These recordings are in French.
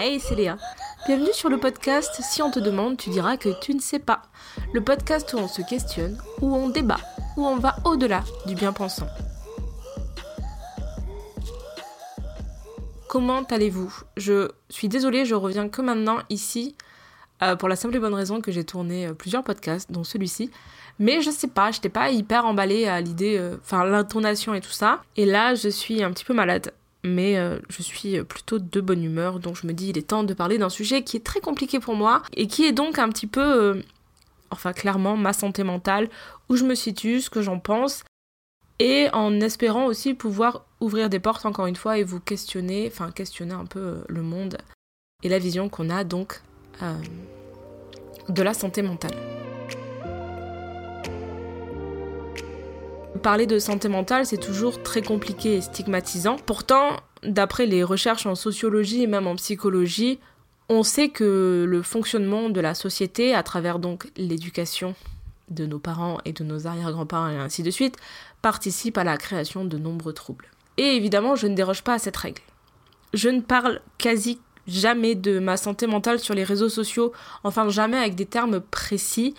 Hey, c'est Léa. Bienvenue sur le podcast Si on te demande, tu diras que tu ne sais pas. Le podcast où on se questionne, où on débat, où on va au-delà du bien-pensant. Comment allez-vous? Je suis désolée, je reviens que maintenant ici euh, pour la simple et bonne raison que j'ai tourné euh, plusieurs podcasts, dont celui-ci. Mais je sais pas, j'étais pas hyper emballée à l'idée, euh, enfin l'intonation et tout ça. Et là, je suis un petit peu malade mais euh, je suis plutôt de bonne humeur, donc je me dis il est temps de parler d'un sujet qui est très compliqué pour moi et qui est donc un petit peu, euh, enfin clairement, ma santé mentale, où je me situe, ce que j'en pense, et en espérant aussi pouvoir ouvrir des portes encore une fois et vous questionner, enfin questionner un peu euh, le monde et la vision qu'on a donc de la santé mentale. Parler de santé mentale, c'est toujours très compliqué et stigmatisant. Pourtant, d'après les recherches en sociologie et même en psychologie, on sait que le fonctionnement de la société, à travers donc l'éducation de nos parents et de nos arrière-grands-parents et ainsi de suite, participe à la création de nombreux troubles. Et évidemment, je ne déroge pas à cette règle. Je ne parle quasi jamais de ma santé mentale sur les réseaux sociaux, enfin jamais avec des termes précis,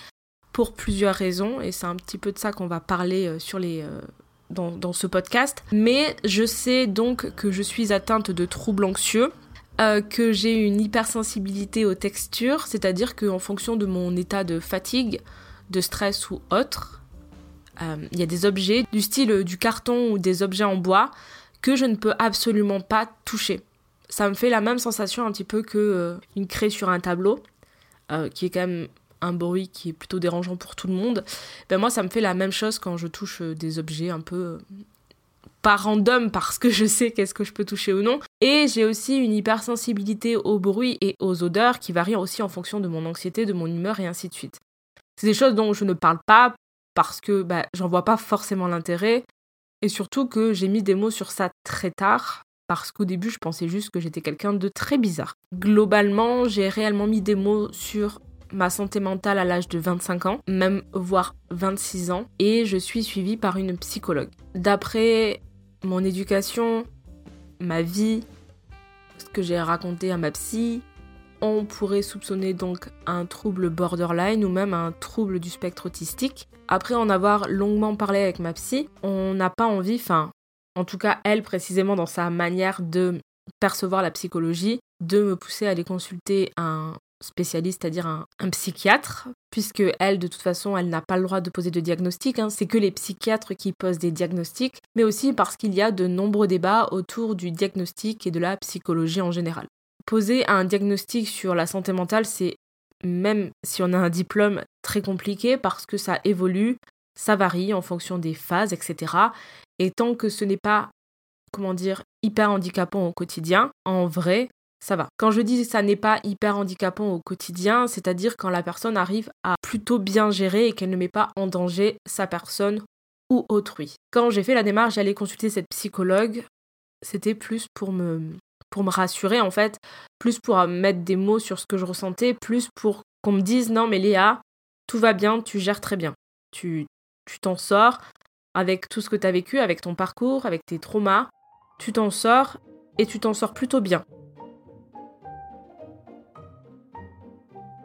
pour plusieurs raisons, et c'est un petit peu de ça qu'on va parler euh, sur les, euh, dans, dans, ce podcast. Mais je sais donc que je suis atteinte de troubles anxieux, euh, que j'ai une hypersensibilité aux textures, c'est-à-dire qu'en fonction de mon état de fatigue, de stress ou autre, il y a des objets du style du carton ou des objets en bois que je ne peux absolument pas toucher. Ça me fait la même sensation un petit peu que une craie sur un tableau, qui est quand même un bruit qui est plutôt dérangeant pour tout le monde, ben moi ça me fait la même chose quand je touche euh, des objets un peu euh, pas random parce que je sais qu'est-ce que je peux toucher ou non. Et j'ai aussi une hypersensibilité au bruit et aux odeurs qui varient aussi en fonction de mon anxiété, de mon humeur et ainsi de suite. C'est des choses dont je ne parle pas parce que bah, j'en vois pas forcément l'intérêt et surtout que j'ai mis des mots sur ça très tard parce qu'au début je pensais juste que j'étais quelqu'un de très bizarre. Globalement, j'ai réellement mis des mots sur ma santé mentale à l'âge de 25 ans, même voire 26 ans, et je suis suivie par une psychologue. D'après mon éducation, ma vie, ce que j'ai raconté à ma psy, on pourrait soupçonner donc un trouble borderline ou même un trouble du spectre autistique. Après en avoir longuement parlé avec ma psy, on n'a pas envie, enfin, en tout cas elle précisément dans sa manière de percevoir la psychologie, de me pousser à aller consulter un spécialiste, c'est-à-dire un, psychiatre, puisque elle, de toute façon, elle n'a pas le droit de poser de diagnostic. Hein. C'est que les psychiatres qui posent des diagnostics, mais aussi parce qu'il y a de nombreux débats autour du diagnostic et de la psychologie en général. Poser un diagnostic sur la santé mentale, c'est même si on a un diplôme très compliqué parce que ça évolue, ça varie en fonction des phases, etc. Et tant que ce n'est pas, comment dire, hyper handicapant au quotidien, en vrai, ça va. Quand je dis ça n'est pas hyper handicapant au quotidien, c'est-à-dire quand la personne arrive à plutôt bien gérer et qu'elle ne met pas en danger sa personne ou autrui. Quand j'ai fait la démarche j'allais consulter cette psychologue, c'était plus pour me pour me rassurer en fait, plus pour mettre des mots sur ce que je ressentais, plus pour qu'on me dise non mais Léa, tout va bien, tu gères très bien. Tu tu t'en sors avec tout ce que tu as vécu, avec ton parcours, avec tes traumas, tu t'en sors et tu t'en sors plutôt bien.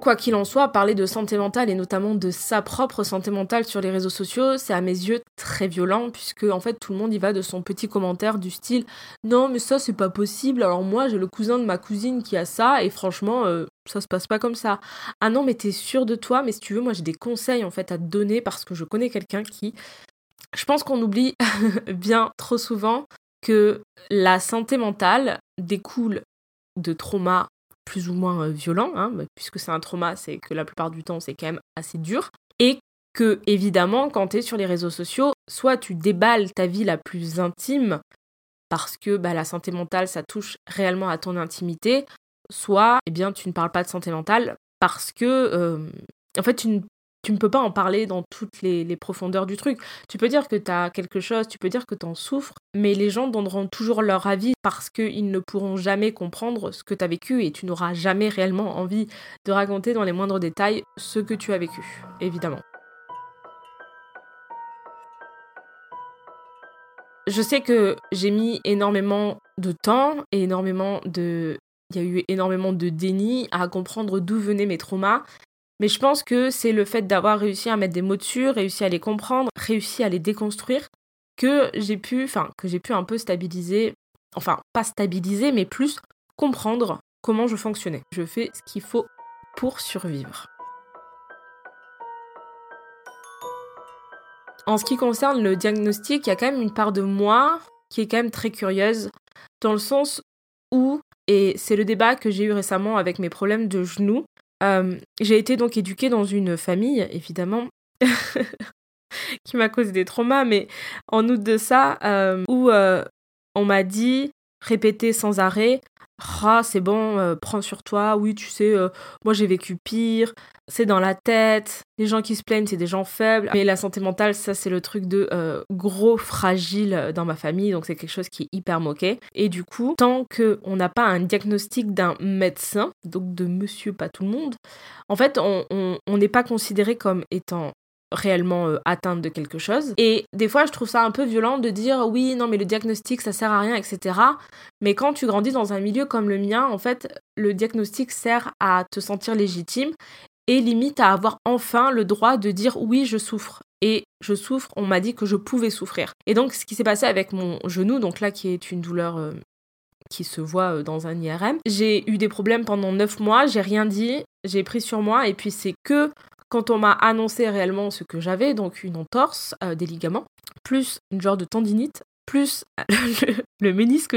Quoi qu'il en soit, parler de santé mentale et notamment de sa propre santé mentale sur les réseaux sociaux, c'est à mes yeux très violent puisque en fait tout le monde y va de son petit commentaire du style non mais ça c'est pas possible alors moi j'ai le cousin de ma cousine qui a ça et franchement euh, ça se passe pas comme ça. Ah non mais t'es sûr de toi? Mais si tu veux moi j'ai des conseils en fait à te donner parce que je connais quelqu'un qui je pense qu'on oublie bien trop souvent que la santé mentale découle de traumas plus ou moins euh, violent, hein, puisque c'est un trauma, c'est que la plupart du temps c'est quand même assez dur, et que évidemment quand tu es sur les réseaux sociaux, soit tu déballes ta vie la plus intime, parce que bah, la santé mentale ça touche réellement à ton intimité, soit eh bien tu ne parles pas de santé mentale parce que euh, en fait tu ne tu ne peux pas en parler dans toutes les, profondeurs du truc. Tu peux dire que tu as quelque chose, tu peux dire que tu en souffres, mais les gens donneront toujours leur avis parce qu'ils ne pourront jamais comprendre ce que tu as vécu et tu n'auras jamais réellement envie de raconter dans les moindres détails ce que tu as vécu, évidemment. Je sais que j'ai mis énormément de temps et énormément de il y a eu énormément de déni, à comprendre d'où venaient mes traumas. Mais je pense que c'est le fait d'avoir réussi à mettre des mots dessus, réussi à les comprendre, réussi à les déconstruire, que j'ai pu, enfin, que j'ai pu un peu stabiliser, enfin, pas stabiliser, mais plus comprendre comment je fonctionnais. Je fais ce qu'il faut pour survivre. En ce qui concerne le diagnostic, il y a quand même une part de moi qui est quand même très curieuse, dans le sens où, et c'est le débat que j'ai eu récemment avec mes problèmes de genoux, euh, j'ai été donc éduquée dans une famille, évidemment, qui m'a causé des traumas, mais en outre de ça, euh, où euh, on m'a dit, répéter sans arrêt, ah, c'est bon, euh, prends sur toi, oui, tu sais, euh, moi j'ai vécu pire, c'est dans la tête, les gens qui se plaignent, c'est des gens faibles, mais la santé mentale, ça c'est le truc de euh, gros fragile dans ma famille, donc c'est quelque chose qui est hyper moqué. Et du coup, tant qu'on n'a pas un diagnostic d'un médecin, donc de monsieur, pas tout le monde, en fait, on n'est pas considéré comme étant réellement euh, atteinte de quelque chose. Et des fois, je trouve ça un peu violent de dire oui, non, mais le diagnostic, ça sert à rien, etc. Mais quand tu grandis dans un milieu comme le mien, en fait, le diagnostic sert à te sentir légitime et limite à avoir enfin le droit de dire oui, je souffre. Et je souffre, on m'a dit que je pouvais souffrir. Et donc, ce qui s'est passé avec mon genou, donc là, qui est une douleur euh, qui se voit euh, dans un IRM. J'ai eu des problèmes pendant 9 mois, j'ai rien dit, j'ai pris sur moi et puis c'est que quand on m'a annoncé réellement ce que j'avais, donc une entorse euh, des ligaments, plus une genre de tendinite, plus le, ménisque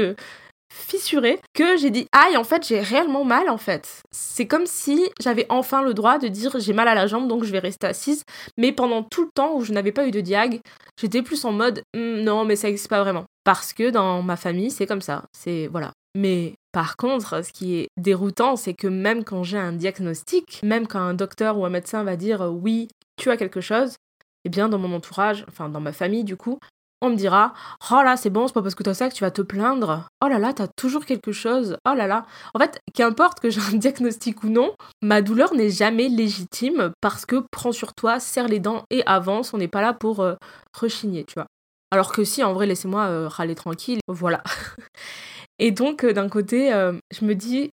fissuré, que j'ai dit aïe, en fait, j'ai réellement mal, en fait. C'est comme si j'avais enfin le droit de dire j'ai mal à la jambe, donc je vais rester assise. Mais pendant tout le temps où je n'avais pas eu de diag, j'étais plus en mode «Hmm, non, mais ça n'existe pas vraiment. Parce que dans ma famille, c'est comme ça. C'est voilà. Mais par contre, ce qui est déroutant, c'est que même quand j'ai un diagnostic, même quand un docteur ou un médecin va dire euh, oui, tu as quelque chose, eh bien dans mon entourage, enfin dans ma famille du coup, on me dira Oh là, c'est bon, c'est pas parce que tu as ça que tu vas te plaindre. Oh là là, t'as toujours quelque chose. Oh là là. En fait, qu'importe que j'ai un diagnostic ou non, ma douleur n'est jamais légitime parce que prends sur toi, serre les dents et avance. On n'est pas là pour euh, rechigner, tu vois. Alors que si, en vrai, laissez-moi euh, râler tranquille. Voilà. Et donc, euh, d'un côté, euh, je me dis,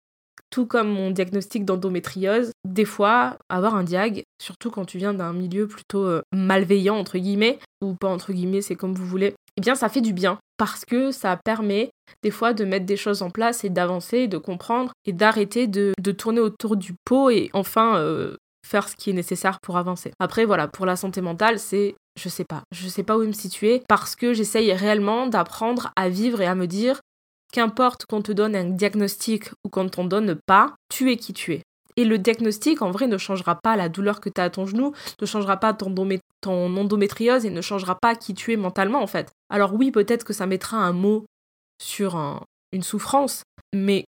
tout comme mon diagnostic d'endométriose, des fois, avoir un diag, surtout quand tu viens d'un milieu plutôt euh, malveillant, entre guillemets, ou pas entre guillemets, c'est comme vous voulez, eh bien, ça fait du bien. Parce que ça permet des fois de mettre des choses en place et d'avancer, de comprendre et d'arrêter de, tourner autour du pot et enfin faire ce qui est nécessaire pour avancer. Après, voilà, pour la santé mentale, c'est je sais pas, je sais pas où me situer parce que j'essaye réellement d'apprendre à vivre et à me dire Qu'importe qu'on te donne un diagnostic ou qu'on ne t'en donne pas, tu es qui tu es. Et le diagnostic, en vrai, ne changera pas la douleur que tu as à ton genou, ne changera pas ton, endométriose et ne changera pas qui tu es mentalement, en fait. Alors oui, peut-être que ça mettra un mot sur une souffrance, mais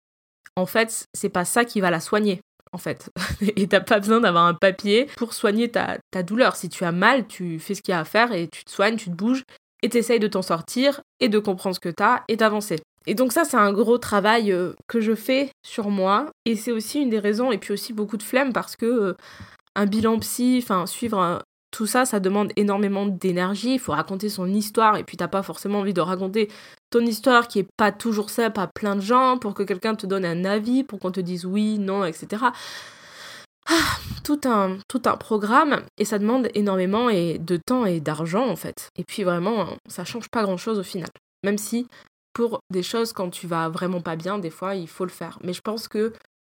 en fait, c'est pas ça qui va la soigner, en fait. et t'as pas besoin d'avoir un papier pour soigner ta, douleur. Si tu as mal, tu fais ce qu'il y a à faire et tu te soignes, tu te bouges et t'essayes de t'en sortir et de comprendre ce que t'as et d'avancer. Et donc ça, c'est un gros travail euh, que je fais sur moi. Et c'est aussi une des raisons, et puis aussi beaucoup de flemme, parce que euh, un bilan psy, enfin suivre tout ça, ça demande énormément d'énergie. Il faut raconter son histoire, et puis t'as pas forcément envie de raconter ton histoire qui est pas toujours simple à plein de gens, pour que quelqu'un te donne un avis, pour qu'on te dise oui, non, etc. Ah, tout un, tout un programme et ça demande énormément et de temps et d'argent en fait. Et puis vraiment, ça change pas grand chose au final. Même si pour des choses quand tu vas vraiment pas bien, des fois il faut le faire. Mais je pense que,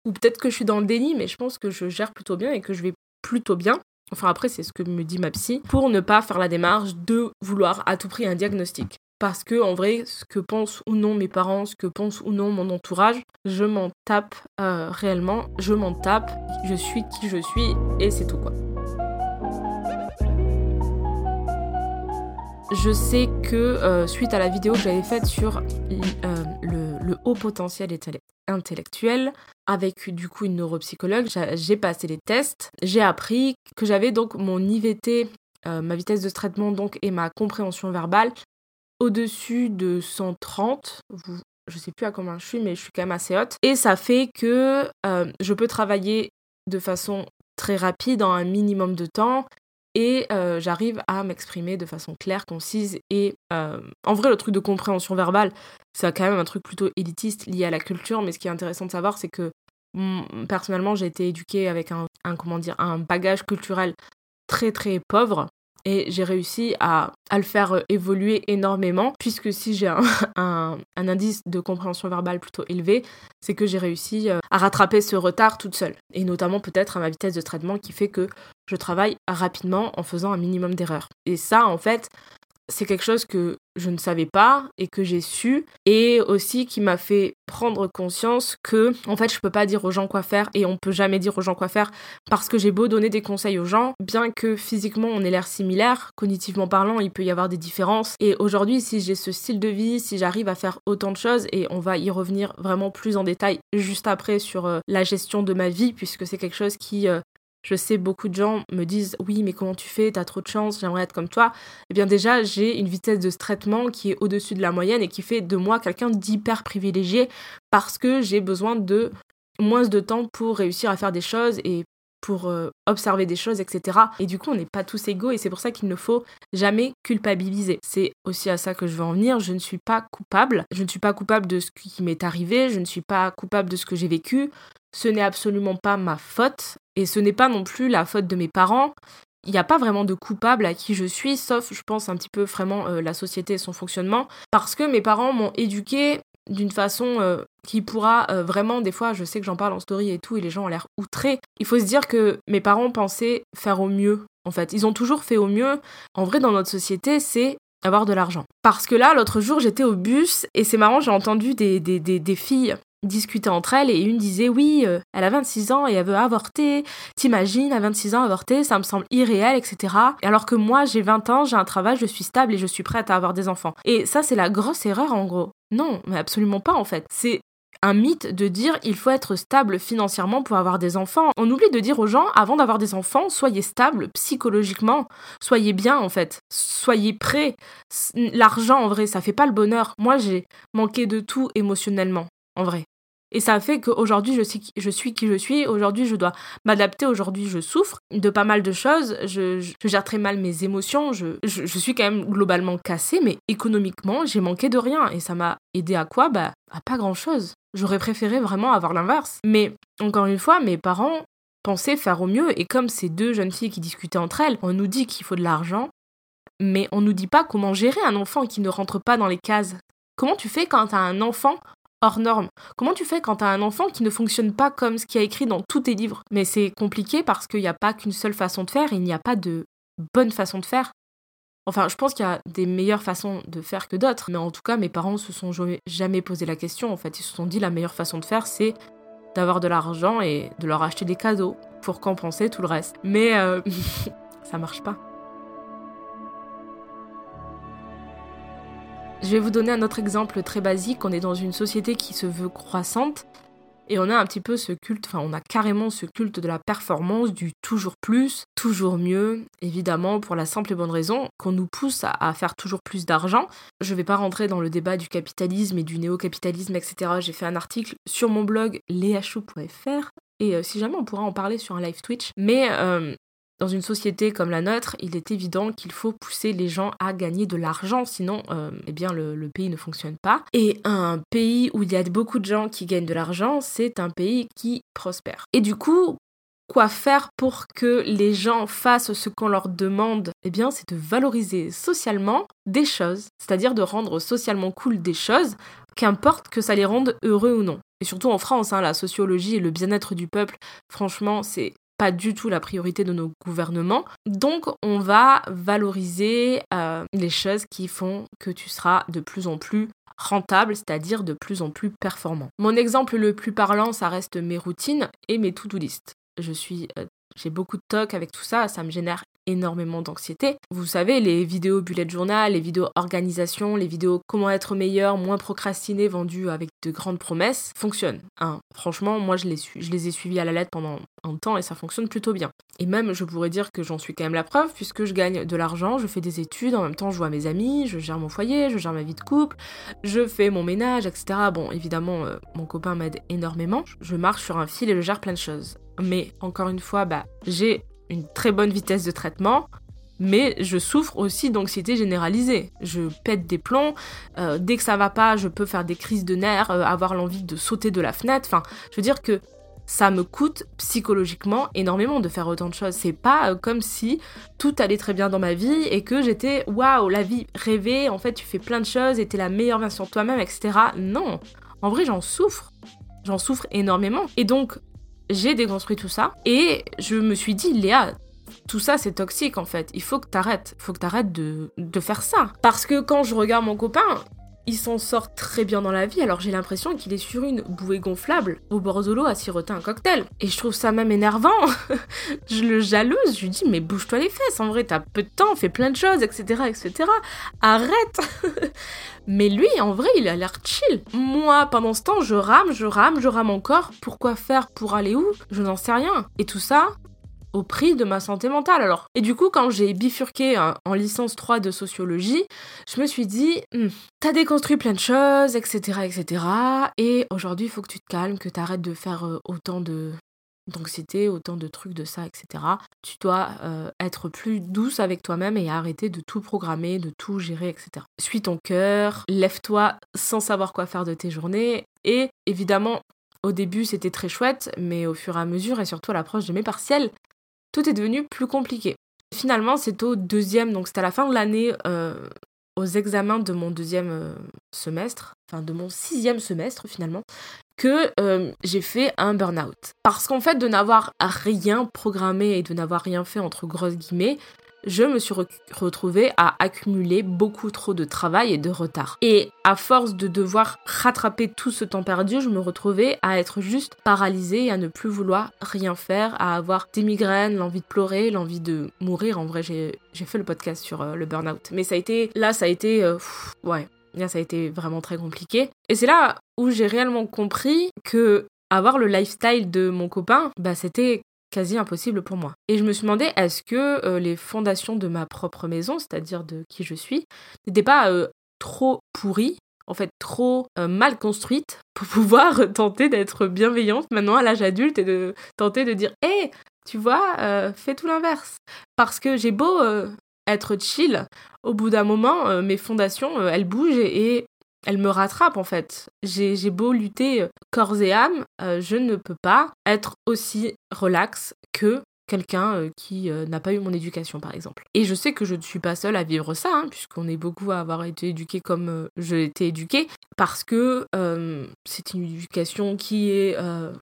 ou peut-être que je suis dans le déni, mais je pense que je gère plutôt bien et que je vais plutôt bien. Enfin après c'est ce que me dit ma psy, pour ne pas faire la démarche de vouloir à tout prix un diagnostic. Parce que en vrai, ce que pensent ou non mes parents, ce que pense ou non mon entourage, je m'en tape euh, réellement, je m'en tape, je suis qui je suis et c'est tout quoi. Je sais que euh, suite à la vidéo que j'avais faite sur euh, le, haut potentiel intellectuel, avec du coup une neuropsychologue, j'ai passé les tests, j'ai appris que j'avais donc mon IVT, euh, ma vitesse de traitement donc et ma compréhension verbale au-dessus de 130. Je sais plus à combien je suis, mais je suis quand même assez haute. Et ça fait que je peux travailler de façon très rapide en un minimum de temps et euh, j'arrive à m'exprimer de façon claire, concise et euh, en vrai le truc de compréhension verbale, c'est quand même un truc plutôt élitiste lié à la culture, mais ce qui est intéressant de savoir c'est que personnellement j'ai été éduquée avec un, comment dire un bagage culturel très très pauvre et j'ai réussi à, le faire euh, évoluer énormément, puisque si j'ai un, indice de compréhension verbale plutôt élevé, c'est que j'ai réussi à rattraper ce retard toute seule. Et notamment peut-être à ma vitesse de traitement qui fait que je travaille rapidement en faisant un minimum d'erreurs. Et ça, en fait, c'est quelque chose que je ne savais pas et que j'ai su et aussi qui m'a fait prendre conscience que en fait je peux pas dire aux gens quoi faire et on peut jamais dire aux gens quoi faire parce que j'ai beau donner des conseils aux gens bien que physiquement on ait l'air similaire cognitivement parlant il peut y avoir des différences et aujourd'hui si j'ai ce style de vie si j'arrive à faire autant de choses et on va y revenir vraiment plus en détail juste après sur euh, la gestion de ma vie puisque c'est quelque chose qui euh, je sais beaucoup de gens me disent oui mais comment tu fais? T'as trop de chance j'aimerais être comme toi. Eh bien déjà j'ai une vitesse de traitement qui est au-dessus de la moyenne et qui fait de moi quelqu'un d'hyper privilégié parce que j'ai besoin de moins de temps pour réussir à faire des choses et pour euh, observer des choses, etc. Et du coup, on n'est pas tous égaux et c'est pour ça qu'il ne faut jamais culpabiliser. C'est aussi à ça que je veux en venir. Je ne suis pas coupable. Je ne suis pas coupable de ce qui m'est arrivé. Je ne suis pas coupable de ce que j'ai vécu. Ce n'est absolument pas ma faute. Et ce n'est pas non plus la faute de mes parents. Il n'y a pas vraiment de coupable à qui je suis, sauf, je pense, un petit peu vraiment euh, la société et son fonctionnement. Parce que mes parents m'ont éduqué d'une façon euh, qui pourra euh, vraiment, des fois, je sais que j'en parle en story et tout, et les gens ont l'air outrés. Il faut se dire que mes parents pensaient faire au mieux, en fait. Ils ont toujours fait au mieux. En vrai, dans notre société, c'est avoir de l'argent. Parce que là, l'autre jour, j'étais au bus, et c'est marrant, j'ai entendu des, des, des filles discutaient entre elles et une disait oui, euh, elle a 26 ans et elle veut avorter. T'imagines, à 26 ans avorter, ça me semble irréel, etc. Alors que moi, j'ai 20 ans, j'ai un travail, je suis stable et je suis prête à avoir des enfants. Et ça, c'est la grosse erreur en gros. Non, mais absolument pas en fait. C'est un mythe de dire il faut être stable financièrement pour avoir des enfants. On oublie de dire aux gens avant d'avoir des enfants, soyez stable psychologiquement, soyez bien en fait, soyez prêts. L'argent en vrai, ça fait pas le bonheur. Moi, j'ai manqué de tout émotionnellement en vrai. Et ça fait qu'aujourd'hui, je suis, je suis qui je suis. Aujourd'hui, je dois m'adapter. Aujourd'hui, je souffre de pas mal de choses. Je, gère très mal mes émotions. Je, je, suis quand même globalement cassée, mais économiquement, j'ai manqué de rien. Et ça m'a aidé à quoi? Bah, à pas grand chose. J'aurais préféré vraiment avoir l'inverse. Mais encore une fois, mes parents pensaient faire au mieux. Et comme ces deux jeunes filles qui discutaient entre elles, on nous dit qu'il faut de l'argent, mais on nous dit pas comment gérer un enfant qui ne rentre pas dans les cases. Comment tu fais quand t'as un enfant hors norme. Comment tu fais quand t'as un enfant qui ne fonctionne pas comme ce qui a écrit dans tous tes livres? Mais c'est compliqué parce qu'il n'y a pas qu'une seule façon de faire, il n'y a pas de bonne façon de faire. Enfin, je pense qu'il y a des meilleures façons de faire que d'autres, mais en tout cas, mes parents se sont jamais posé la question. En fait, ils se sont dit la meilleure façon de faire, c'est d'avoir de l'argent et de leur acheter des cadeaux pour compenser tout le reste. Mais euh, ça marche pas. Je vais vous donner un autre exemple très basique. On est dans une société qui se veut croissante et on a un petit peu ce culte, enfin on a carrément ce culte de la performance, du toujours plus, toujours mieux, évidemment pour la simple et bonne raison qu'on nous pousse à, faire toujours plus d'argent. Je ne vais pas rentrer dans le débat du capitalisme et du néo-capitalisme, etc. J'ai fait un article sur mon blog leachou.fr et euh, si jamais on pourra en parler sur un live Twitch. Mais euh, dans une société comme la nôtre, il est évident qu'il faut pousser les gens à gagner de l'argent, sinon euh, eh bien le, pays ne fonctionne pas. Et un pays où il y a beaucoup de gens qui gagnent de l'argent, c'est un pays qui prospère. Et du coup, quoi faire pour que les gens fassent ce qu'on leur demande? Eh bien, c'est de valoriser socialement des choses, c'est-à-dire de rendre socialement cool des choses, qu'importe que ça les rende heureux ou non. Et surtout en France, hein, la sociologie et le bien-être du peuple, franchement, c'est pas du tout la priorité de nos gouvernements. Donc on va valoriser euh, les choses qui font que tu seras de plus en plus rentable, c'est-à-dire de plus en plus performant. Mon exemple le plus parlant, ça reste mes routines et mes to-do list. Je suis euh, j'ai beaucoup de toc avec tout ça, ça me génère énormément d'anxiété. Vous savez, les vidéos bullet journal, les vidéos organisation, les vidéos comment être meilleur, moins procrastiner, vendues avec de grandes promesses, fonctionnent. Hein. Franchement, moi je les, ai suivies à la lettre pendant un temps et ça fonctionne plutôt bien. Et même, je pourrais dire que j'en suis quand même la preuve puisque je gagne de l'argent, je fais des études, en même temps je vois mes amis, je gère mon foyer, je gère ma vie de couple, je fais mon ménage, etc. Bon, évidemment, euh, mon copain m'aide énormément. Je marche sur un fil et je gère plein de choses. Mais encore une fois, bah, j'ai une très bonne vitesse de traitement. mais je souffre aussi d'anxiété généralisée. Je pète des plombs, euh, dès que ça va pas, je peux faire des crises de nerfs, euh, avoir l'envie de sauter de la fenêtre. Enfin, je veux dire que ça me coûte psychologiquement énormément de faire autant de choses. C'est pas euh, comme si tout allait très bien dans ma vie et que j'étais waouh, la vie rêvée, en fait tu fais plein de choses et t'es la meilleure version de toi-même, etc. Non, en vrai j'en souffre. J'en souffre énormément. Et donc j'ai déconstruit tout ça et je me suis dit, Léa, tout ça c'est toxique en fait. Il faut que t'arrêtes. Il faut que t'arrêtes de, de faire ça. Parce que quand je regarde mon copain, il s'en sort très bien dans la vie, alors j'ai l'impression qu'il est sur une bouée gonflable au bord de l'eau à siroter un cocktail. Et je trouve ça même énervant. je le jalouse, je lui dis mais bouge-toi les fesses, en vrai t'as peu de temps, fais plein de choses, etc. etc. Arrête Mais lui, en vrai, il a l'air chill. Moi, pendant ce temps, je rame, je rame, je rame encore. Pourquoi faire Pour aller où? Je n'en sais rien. Et tout ça, au prix de ma santé mentale alors. Et du coup, quand j'ai bifurqué hein, en licence 3 de sociologie, je me suis dit, hmm, t'as déconstruit plein de choses, etc., etc. Et aujourd'hui, il faut que tu te calmes, que t'arrêtes de faire euh, autant de d'anxiété, autant de trucs de ça, etc. Tu dois euh, être plus douce avec toi-même et arrêter de tout programmer, de tout gérer, etc. Suis ton cœur, lève-toi sans savoir quoi faire de tes journées. Et évidemment, au début, c'était très chouette, mais au fur et à mesure, et surtout à l'approche de mes partiels, tout est devenu plus compliqué. Finalement, c'est au deuxième, donc c'était à la fin de l'année, euh, aux examens de mon deuxième euh, semestre, enfin de mon sixième semestre finalement, que euh, j'ai fait un burn-out. Parce qu'en fait, de n'avoir rien programmé et de n'avoir rien fait entre grosses guillemets, je me suis retrouvée à accumuler beaucoup trop de travail et de retard. Et à force de devoir rattraper tout ce temps perdu, je me retrouvais à être juste paralysée, à ne plus vouloir rien faire, à avoir des migraines, l'envie de pleurer, l'envie de mourir. En vrai, j'ai fait le podcast sur euh, le burn-out. Mais ça a été, là, ça a été, euh, ouais, ça a été vraiment très compliqué. Et c'est là où j'ai réellement compris que avoir le lifestyle de mon copain, bah, c'était quasi impossible pour moi. Et je me suis demandé, est-ce que euh, les fondations de ma propre maison, c'est-à-dire de qui je suis, n'étaient pas euh, trop pourries, en fait trop euh, mal construites pour pouvoir tenter d'être bienveillante maintenant à l'âge adulte et de tenter de dire, hé, tu vois, fais tout l'inverse. Parce que j'ai beau être chill, au bout d'un moment, mes fondations, elles bougent et elle me rattrape en fait. J'ai beau lutter euh, corps et âme, euh, je ne peux pas être aussi relax que quelqu'un euh, qui n'a pas eu mon éducation par exemple. Et je sais que je ne suis pas seule à vivre ça, hein, puisqu'on est beaucoup à avoir été éduqué comme j'ai été éduquée, parce que c'est une éducation qui, est,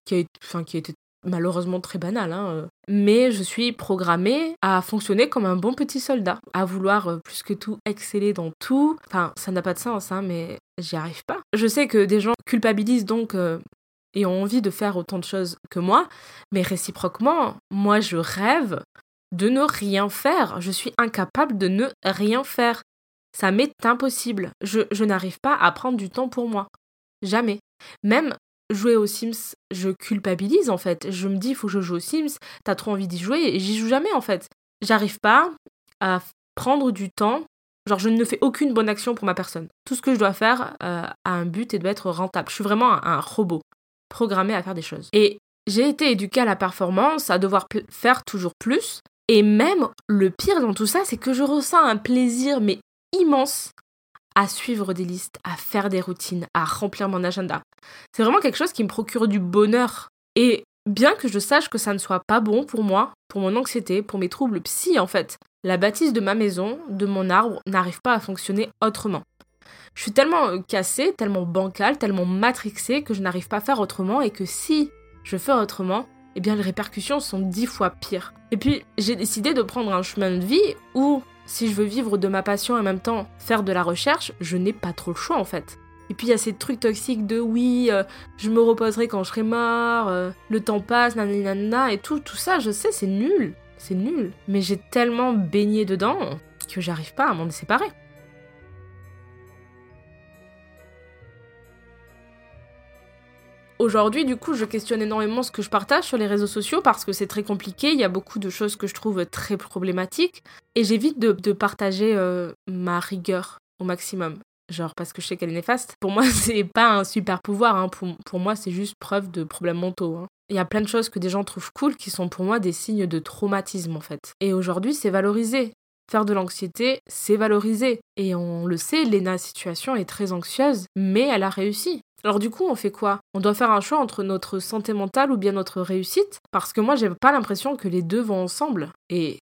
qui, a, enfin, qui a été malheureusement très banal, hein, mais je suis programmée à fonctionner comme un bon petit soldat, à vouloir plus que tout exceller dans tout. Enfin, ça n'a pas de sens, hein, mais j'y arrive pas. Je sais que des gens culpabilisent donc euh, et ont envie de faire autant de choses que moi, mais réciproquement, moi je rêve de ne rien faire. Je suis incapable de ne rien faire. Ça m'est impossible. Je, n'arrive pas à prendre du temps pour moi. Jamais. Même jouer aux Sims, je culpabilise en fait. Je me dis, il faut que je joue aux Sims, t'as trop envie d'y jouer, et j'y joue jamais en fait. J'arrive pas à prendre du temps. Genre, je ne fais aucune bonne action pour ma personne. Tout ce que je dois faire euh, a un but et doit être rentable. Je suis vraiment un, robot, programmé à faire des choses. Et j'ai été éduquée à la performance, à devoir faire toujours plus. Et même le pire dans tout ça, c'est que je ressens un plaisir, mais immense, à suivre des listes, à faire des routines, à remplir mon agenda. C'est vraiment quelque chose qui me procure du bonheur. Et bien que je sache que ça ne soit pas bon pour moi, pour mon anxiété, pour mes troubles psy en fait, la bâtisse de ma maison, de mon arbre, n'arrive pas à fonctionner autrement. Je suis tellement euh, cassée, tellement bancale, tellement matrixée que je n'arrive pas à faire autrement et que si je fais autrement, eh bien les répercussions sont dix fois pires. Et puis j'ai décidé de prendre un chemin de vie où si je veux vivre de ma passion et en même temps faire de la recherche, je n'ai pas trop le choix en fait. Et puis il y a ces trucs toxiques de oui, euh, je me reposerai quand je serai mort, euh, le temps passe, nanana, et tout, tout ça, je sais, c'est nul, c'est nul. Mais j'ai tellement baigné dedans que j'arrive pas à m'en séparer. Aujourd'hui, du coup, je questionne énormément ce que je partage sur les réseaux sociaux parce que c'est très compliqué, il y a beaucoup de choses que je trouve très problématiques et j'évite de, partager euh, ma rigueur au maximum. Genre parce que je sais qu'elle est néfaste. Pour moi, c'est pas un super pouvoir, hein. pour, moi, c'est juste preuve de problèmes mentaux. Hein. Il y a plein de choses que des gens trouvent cool qui sont pour moi des signes de traumatisme en fait. Et aujourd'hui, c'est valorisé. faire de l'anxiété, c'est valorisé. Et on le sait, Lena situation est très anxieuse, mais elle a réussi. Alors du coup, on fait quoi? On doit faire un choix entre notre santé mentale ou bien notre réussite? Parce que moi, j'ai pas l'impression que les deux vont ensemble. Et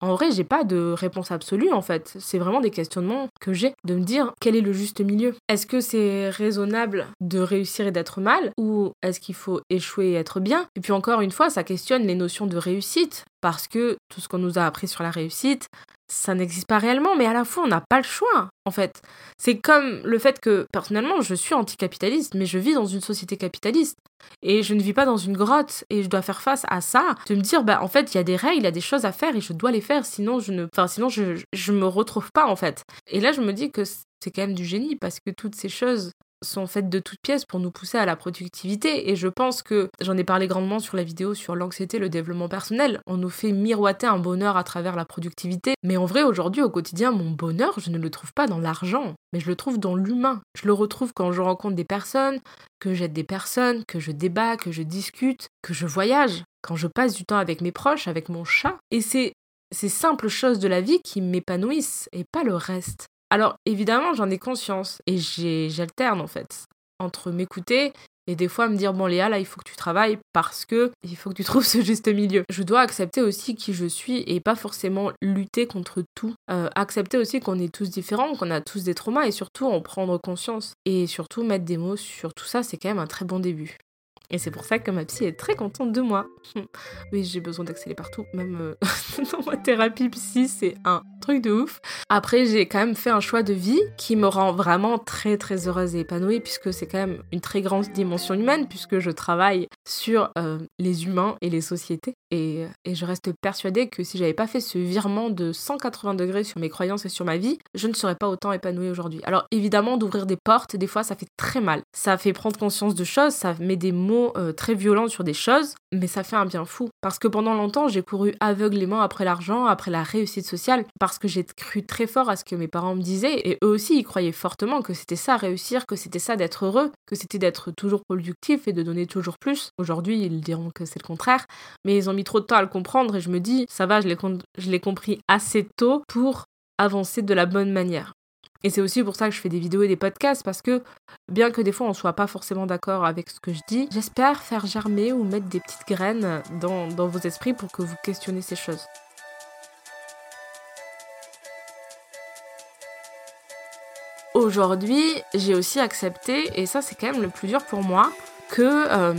en vrai, j'ai pas de réponse absolue en fait. C'est vraiment des questionnements que j'ai de me dire quel est le juste milieu? Est-ce que c'est raisonnable de réussir et d'être mal? Ou est-ce qu'il faut échouer et être bien? Et puis encore une fois, ça questionne les notions de réussite parce que tout ce qu'on nous a appris sur la réussite, ça n'existe pas réellement, mais à la fois, on n'a pas le choix, en fait. C'est comme le fait que, personnellement, je suis anticapitaliste, mais je vis dans une société capitaliste. Et je ne vis pas dans une grotte, et je dois faire face à ça, de me dire, bah, en fait, il y a des règles, il y a des choses à faire, et je dois les faire, sinon je ne, enfin, sinon je, je me retrouve pas, en fait. Et là, je me dis que c'est quand même du génie, parce que toutes ces choses sont faites de toutes pièces pour nous pousser à la productivité. Et je pense que j'en ai parlé grandement sur la vidéo sur l'anxiété, le développement personnel. On nous fait miroiter un bonheur à travers la productivité. Mais en vrai, aujourd'hui, au quotidien, mon bonheur, je ne le trouve pas dans l'argent, mais je le trouve dans l'humain. Je le retrouve quand je rencontre des personnes, que j'aide des personnes, que je débat, que je discute, que je voyage, quand je passe du temps avec mes proches, avec mon chat. Et c'est ces simples choses de la vie qui m'épanouissent et pas le reste. Alors évidemment, j'en ai conscience et j'alterne en fait entre m'écouter et des fois me dire bon Léa là il faut que tu travailles parce que il faut que tu trouves ce juste milieu. Je dois accepter aussi qui je suis et pas forcément lutter contre tout. Euh, accepter aussi qu'on est tous différents, qu'on a tous des traumas et surtout en prendre conscience et surtout mettre des mots sur tout ça c'est quand même un très bon début. Et c'est pour ça que ma psy est très contente de moi. oui, j'ai besoin d'accélérer partout, même euh, dans ma thérapie psy, c'est un de ouf. Après, j'ai quand même fait un choix de vie qui me rend vraiment très très heureuse et épanouie, puisque c'est quand même une très grande dimension humaine, puisque je travaille sur euh, les humains et les sociétés. Et, et je reste persuadée que si j'avais pas fait ce virement de 180 degrés sur mes croyances et sur ma vie, je ne serais pas autant épanouie aujourd'hui. Alors évidemment, d'ouvrir des portes, des fois, ça fait très mal. Ça fait prendre conscience de choses, ça met des mots euh, très violents sur des choses, mais ça fait un bien fou. Parce que pendant longtemps, j'ai couru aveuglément après l'argent, après la réussite sociale, parce que j'ai cru très fort à ce que mes parents me disaient, et eux aussi, ils croyaient fortement que c'était ça réussir, que c'était ça d'être heureux, que c'était d'être toujours productif et de donner toujours plus. Aujourd'hui, ils diront que c'est le contraire, mais ils ont mis trop de temps à le comprendre, et je me dis, ça va, je l'ai compris assez tôt pour avancer de la bonne manière. Et c'est aussi pour ça que je fais des vidéos et des podcasts, parce que bien que des fois on soit pas forcément d'accord avec ce que je dis, j'espère faire germer ou mettre des petites graines dans, dans vos esprits pour que vous questionnez ces choses. Aujourd'hui, j'ai aussi accepté, et ça c'est quand même le plus dur pour moi, que euh,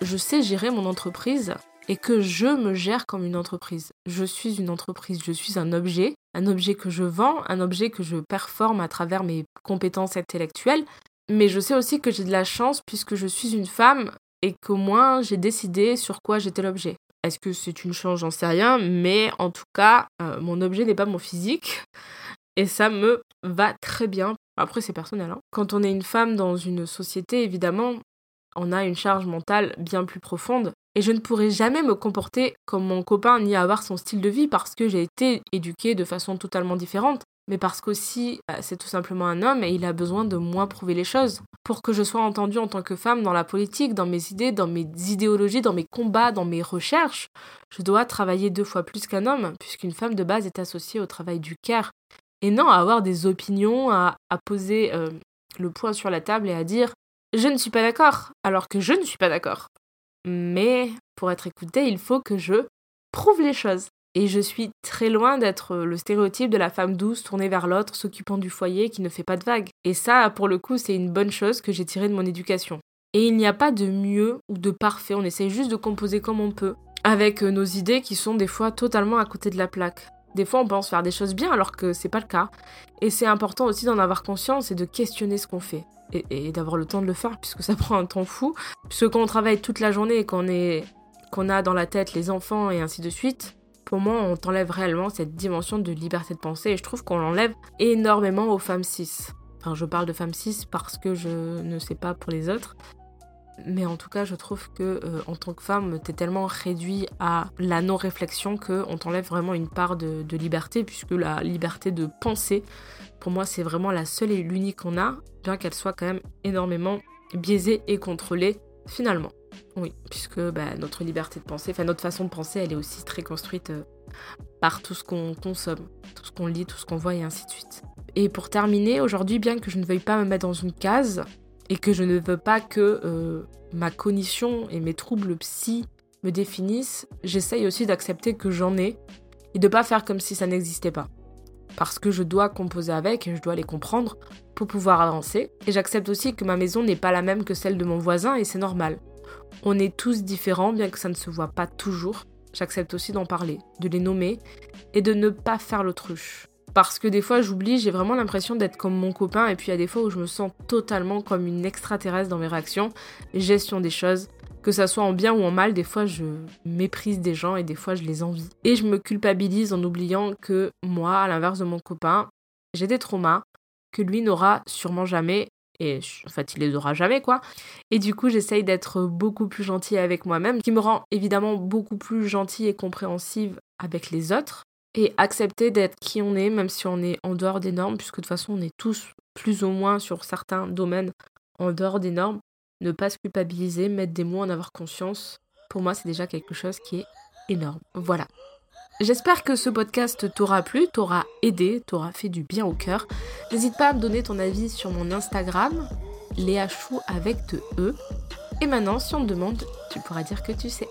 je sais gérer mon entreprise et que je me gère comme une entreprise. Je suis une entreprise, je suis un objet, un objet que je vends, un objet que je performe à travers mes compétences intellectuelles, mais je sais aussi que j'ai de la chance puisque je suis une femme et qu'au moins j'ai décidé sur quoi j'étais l'objet. Est-ce que c'est une chance? J'en sais rien, mais en tout cas, euh, mon objet n'est pas mon physique et ça me va très bien. Après, c'est personnel. Hein. Quand on est une femme dans une société, évidemment, on a une charge mentale bien plus profonde. Et je ne pourrai jamais me comporter comme mon copain ni avoir son style de vie parce que j'ai été éduquée de façon totalement différente. Mais parce qu'aussi, bah, c'est tout simplement un homme et il a besoin de moins prouver les choses. Pour que je sois entendue en tant que femme dans la politique, dans mes idées, dans mes idéologies, dans mes combats, dans mes recherches, je dois travailler deux fois plus qu'un homme, puisqu'une femme de base est associée au travail du cœur. Et non à avoir des opinions, à, poser euh, le poing sur la table et à dire je ne suis pas d'accord, alors que je ne suis pas d'accord. Mais pour être écoutée, il faut que je prouve les choses. Et je suis très loin d'être le stéréotype de la femme douce tournée vers l'autre, s'occupant du foyer, qui ne fait pas de vagues. Et ça, pour le coup, c'est une bonne chose que j'ai tirée de mon éducation. Et il n'y a pas de mieux ou de parfait, on essaye juste de composer comme on peut, avec nos idées qui sont des fois totalement à côté de la plaque. Des fois, on pense faire des choses bien alors que c'est pas le cas. Et c'est important aussi d'en avoir conscience et de questionner ce qu'on fait et, d'avoir le temps de le faire puisque ça prend un temps fou. Puisque quand on travaille toute la journée et qu'on est qu'on a dans la tête les enfants et ainsi de suite, pour moi, on t'enlève réellement cette dimension de liberté de penser et je trouve qu'on l'enlève énormément aux femmes cis. Enfin, je parle de femmes cis parce que je ne sais pas pour les autres. Mais en tout cas, je trouve que euh, en tant que femme, t'es tellement réduit à la non-réflexion qu'on t'enlève vraiment une part de, liberté, puisque la liberté de penser, pour moi, c'est vraiment la seule et l'unique qu'on a, bien qu'elle soit quand même énormément biaisée et contrôlée finalement. Oui, puisque bah, notre liberté de penser, enfin notre façon de penser, elle est aussi très construite euh, par tout ce qu'on consomme, tout ce qu'on lit, tout ce qu'on voit et ainsi de suite. Et pour terminer, aujourd'hui, bien que je ne veuille pas me mettre dans une case et que je ne veux pas que euh, ma cognition et mes troubles psy me définissent, j'essaye aussi d'accepter que j'en ai et de pas faire comme si ça n'existait pas. Parce que je dois composer avec et je dois les comprendre pour pouvoir avancer. Et j'accepte aussi que ma maison n'est pas la même que celle de mon voisin et c'est normal. On est tous différents bien que ça ne se voit pas toujours. J'accepte aussi d'en parler, de les nommer et de ne pas faire l'autruche. Parce que des fois j'oublie, j'ai vraiment l'impression d'être comme mon copain et puis il y a des fois où je me sens totalement comme une extraterrestre dans mes réactions, gestion des choses, que ça soit en bien ou en mal, des fois je méprise des gens et des fois je les envie. Et je me culpabilise en oubliant que moi, à l'inverse de mon copain, j'ai des traumas que lui n'aura sûrement jamais. Et en fait, il les aura jamais, quoi. Et du coup, j'essaye d'être beaucoup plus gentille avec moi-même, qui me rend évidemment beaucoup plus gentille et compréhensive avec les autres. Et accepter d'être qui on est, même si on est en dehors des normes, puisque de toute façon, on est tous plus ou moins sur certains domaines en dehors des normes ne pas se culpabiliser, mettre des mots, en avoir conscience, pour moi c'est déjà quelque chose qui est énorme. Voilà. J'espère que ce podcast t'aura plu, t'aura aidé, t'aura fait du bien au cœur. N'hésite pas à me donner ton avis sur mon Instagram, Léa Chou avec de E. Et maintenant, si on te demande, tu pourras dire que tu sais.